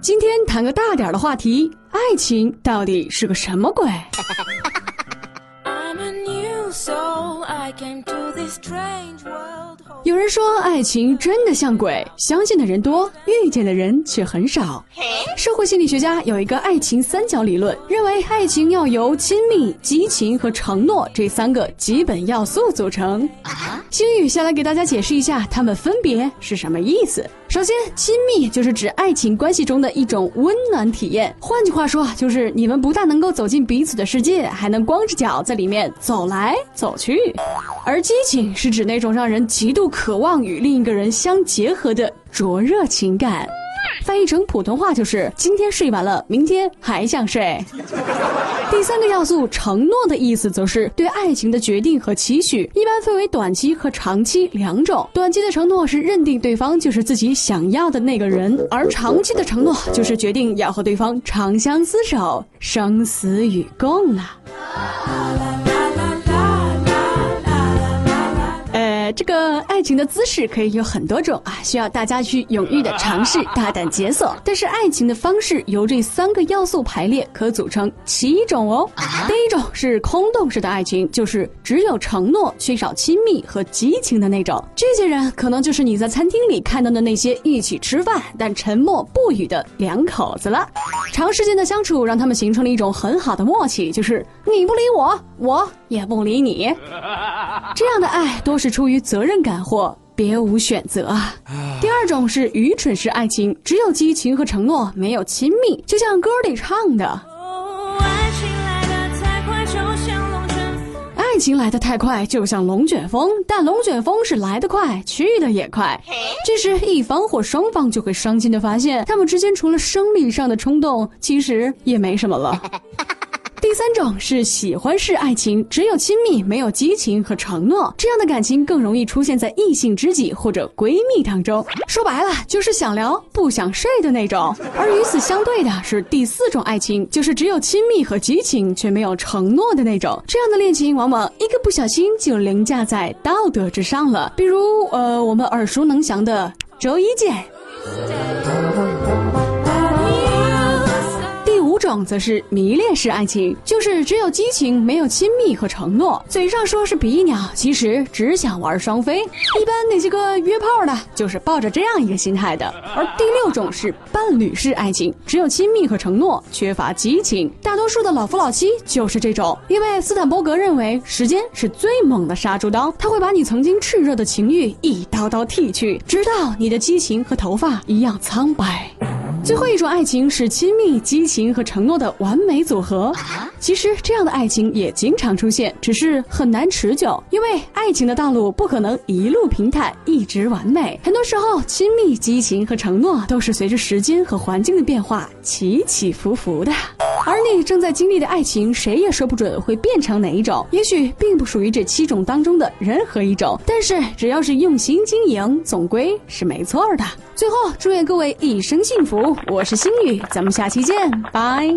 今天谈个大点的话题，爱情到底是个什么鬼？有人说爱情真的像鬼，相信的人多，遇见的人却很少。社会心理学家有一个爱情三角理论，认为爱情要由亲密、激情和承诺这三个基本要素组成。星宇先来给大家解释一下，它们分别是什么意思。首先，亲密就是指爱情关系中的一种温暖体验，换句话说，就是你们不但能够走进彼此的世界，还能光着脚在里面走来走去。而激情是指那种让人极度渴望与另一个人相结合的灼热情感。翻译成普通话就是今天睡完了，明天还想睡。第三个要素，承诺的意思则是对爱情的决定和期许，一般分为短期和长期两种。短期的承诺是认定对方就是自己想要的那个人，而长期的承诺就是决定要和对方长相厮守，生死与共啊。这个爱情的姿势可以有很多种啊，需要大家去勇于的尝试，大胆解锁。但是爱情的方式由这三个要素排列，可组成七种哦。第一种是空洞式的爱情，就是只有承诺，缺少亲密和激情的那种。这些人可能就是你在餐厅里看到的那些一起吃饭但沉默不语的两口子了。长时间的相处让他们形成了一种很好的默契，就是你不理我，我也不理你。这样的爱多是出于。责任感或别无选择啊。第二种是愚蠢式爱情，只有激情和承诺，没有亲密，就像歌里唱的。情来的太快，就像龙卷风，但龙卷风是来得快，去的也快。这时，一方或双方就会伤心的发现，他们之间除了生理上的冲动，其实也没什么了。第三种是喜欢式爱情，只有亲密，没有激情和承诺，这样的感情更容易出现在异性知己或者闺蜜当中。说白了，就是想聊不想睡的那种。而与此相对的是第四种爱情，就是只有亲密和激情，却没有承诺的那种。这样的恋情往往一个不小心就凌驾在道德之上了。比如，呃，我们耳熟能详的周一见。种则是迷恋式爱情，就是只有激情，没有亲密和承诺。嘴上说是比翼鸟，其实只想玩双飞。一般那些个约炮的，就是抱着这样一个心态的。而第六种是伴侣式爱情，只有亲密和承诺，缺乏激情。大多数的老夫老妻就是这种，因为斯坦伯格认为时间是最猛的杀猪刀，他会把你曾经炽热的情欲一刀刀剃去，直到你的激情和头发一样苍白。最后一种爱情是亲密、激情和承诺的完美组合。其实这样的爱情也经常出现，只是很难持久，因为爱情的道路不可能一路平坦、一直完美。很多时候，亲密、激情和承诺都是随着时间和环境的变化起起伏伏的。而你正在经历的爱情，谁也说不准会变成哪一种，也许并不属于这七种当中的任何一种。但是只要是用心经营，总归是没错的。最后，祝愿各位一生幸福。我是心雨，咱们下期见，拜。